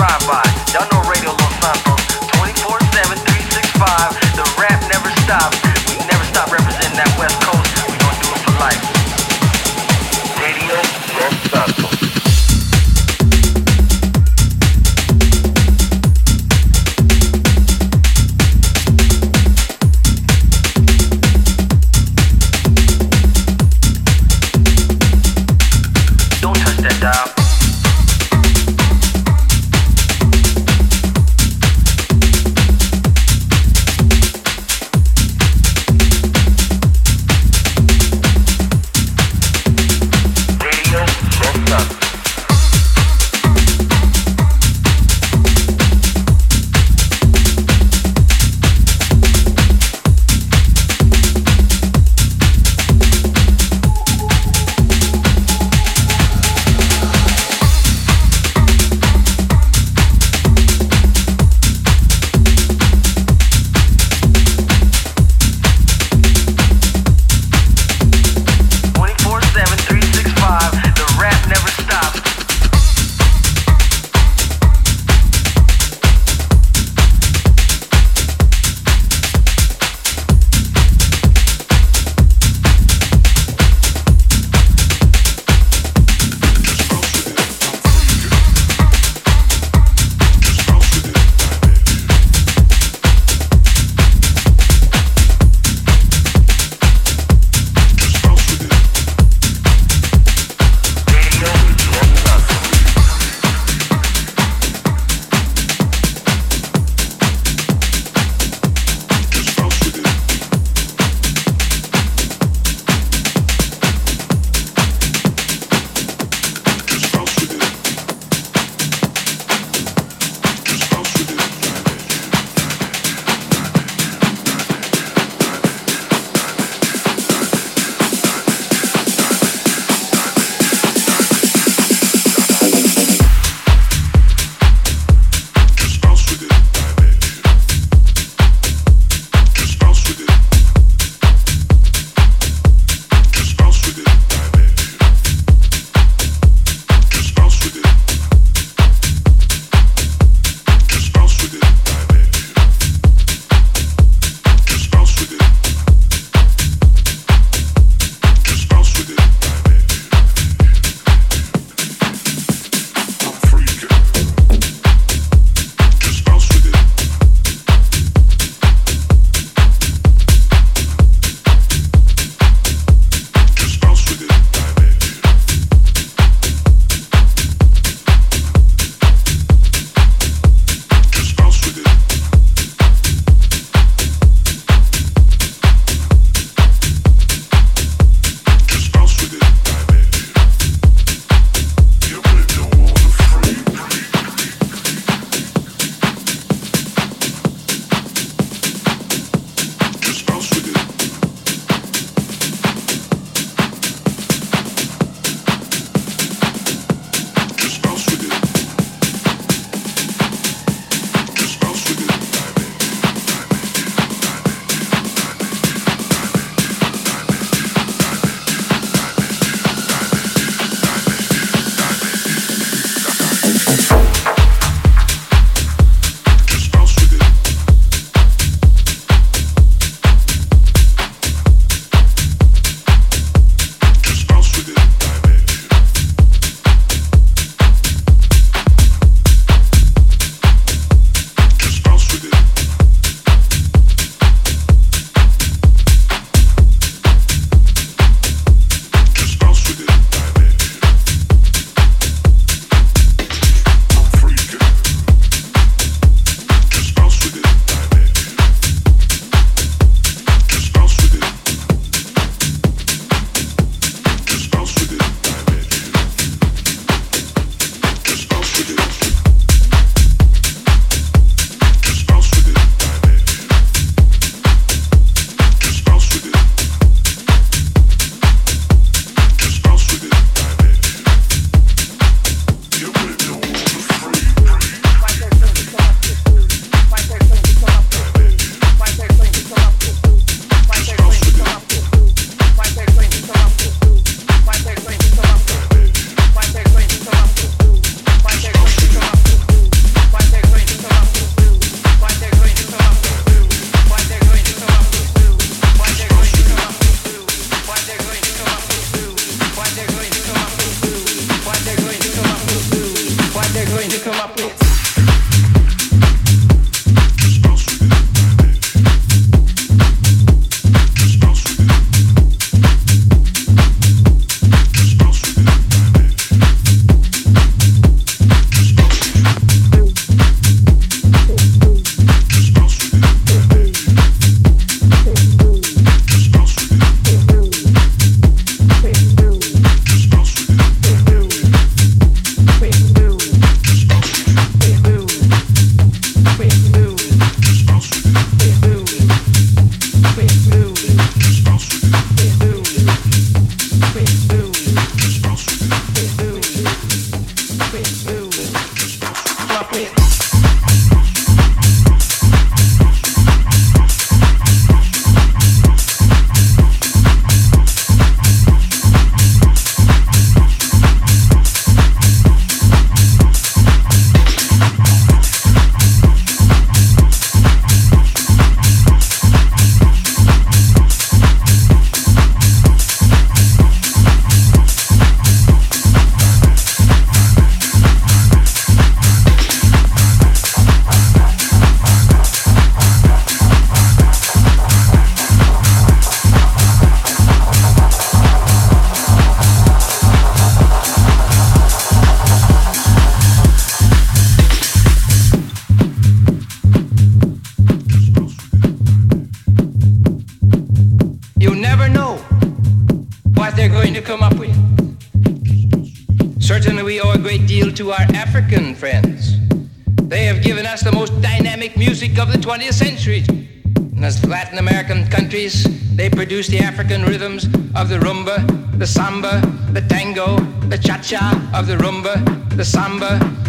drive-by. Y'all know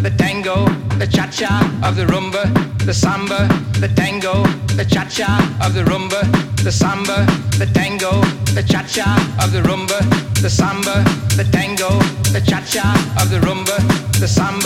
the tango, the cha-cha of the rumba, the samba, the tango, the cha-cha of the rumba, the samba, the tango, the cha-cha of the rumba, the samba, the tango, the cha-cha of the rumba, the samba.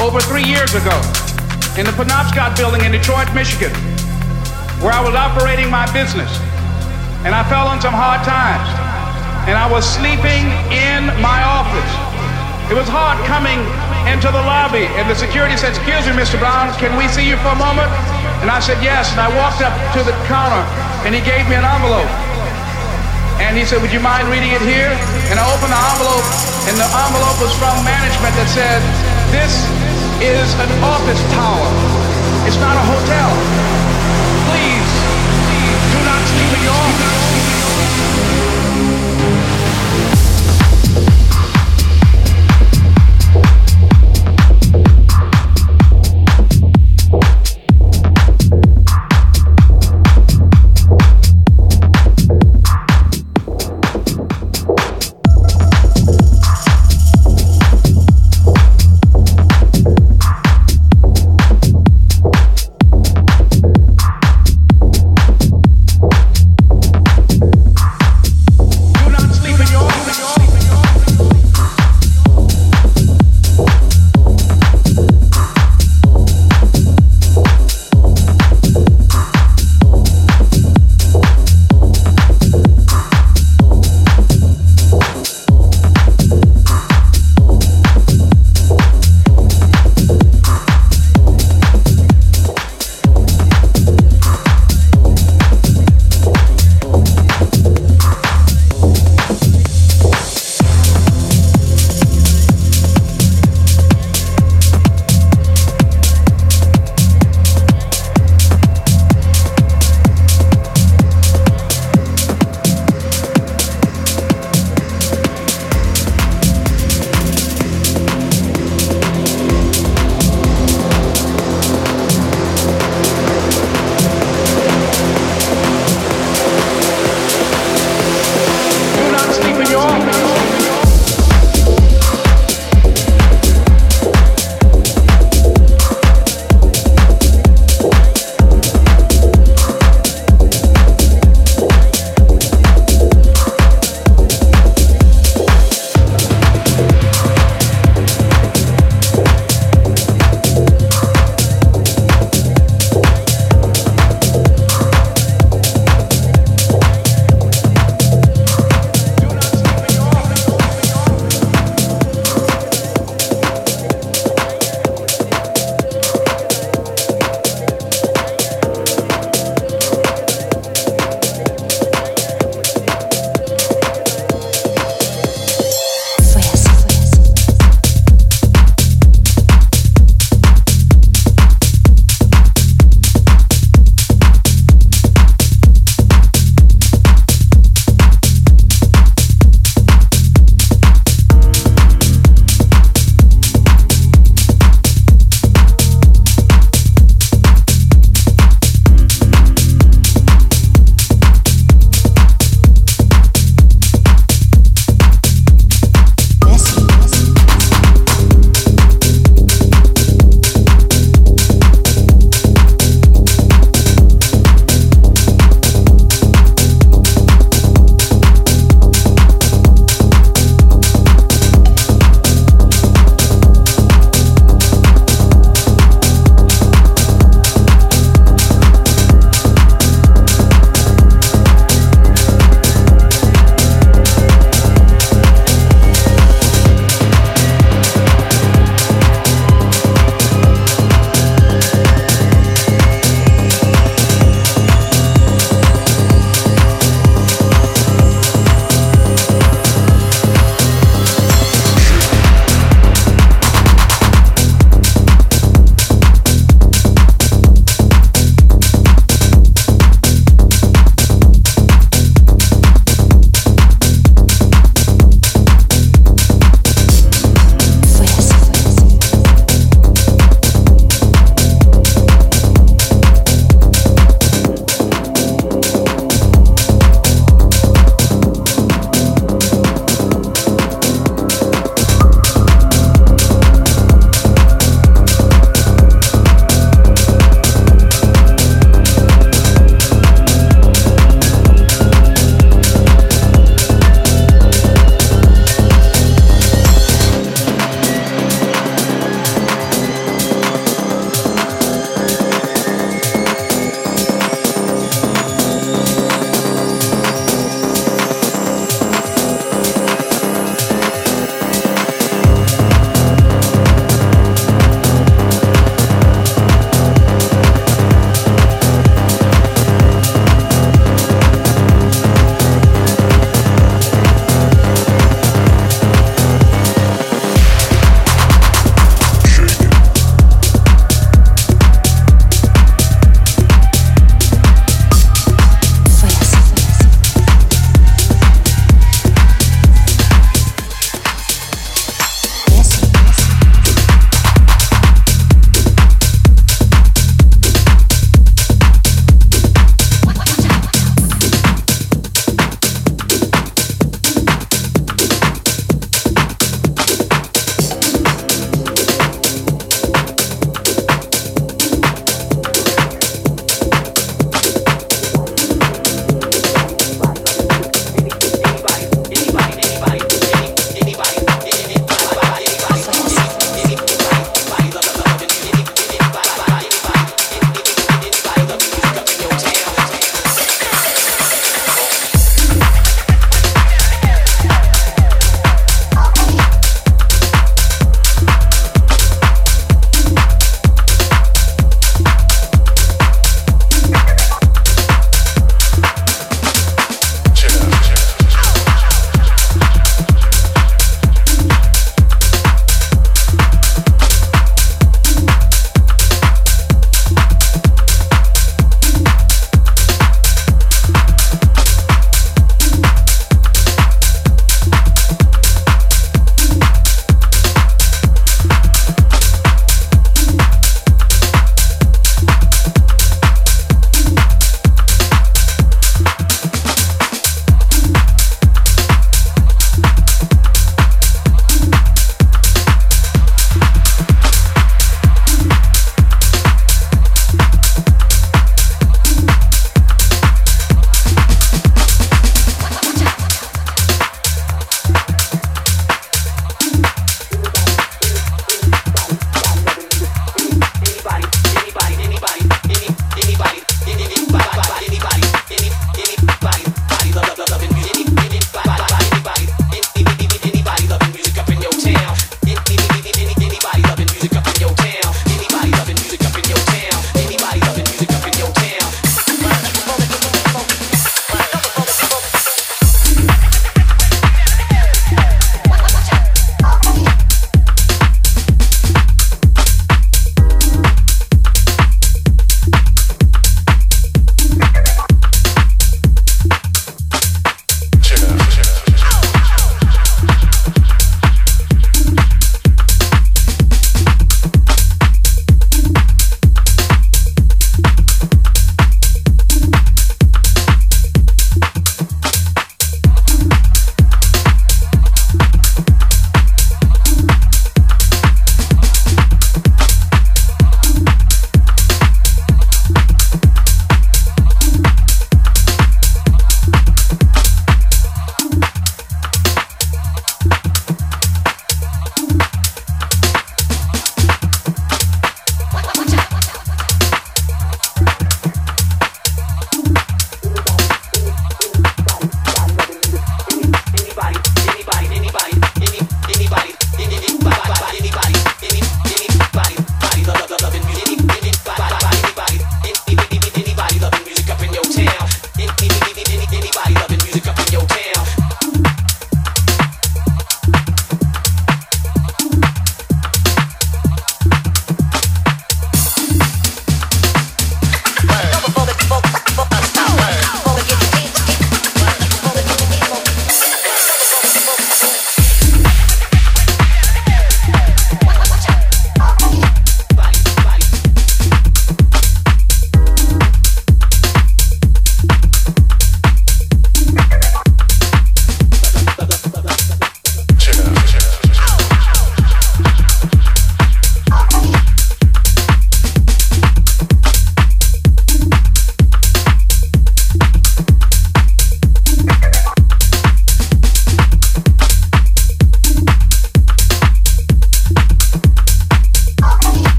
Years ago in the Penobscot building in Detroit, Michigan, where I was operating my business. And I fell on some hard times. And I was sleeping in my office. It was hard coming into the lobby, and the security said, Excuse me, Mr. Brown, can we see you for a moment? And I said, Yes. And I walked up to the counter, and he gave me an envelope. And he said, Would you mind reading it here? And I opened the envelope, and the envelope was from management that said, this is an office tower. It's not a hotel. Please, do not sleep in your office.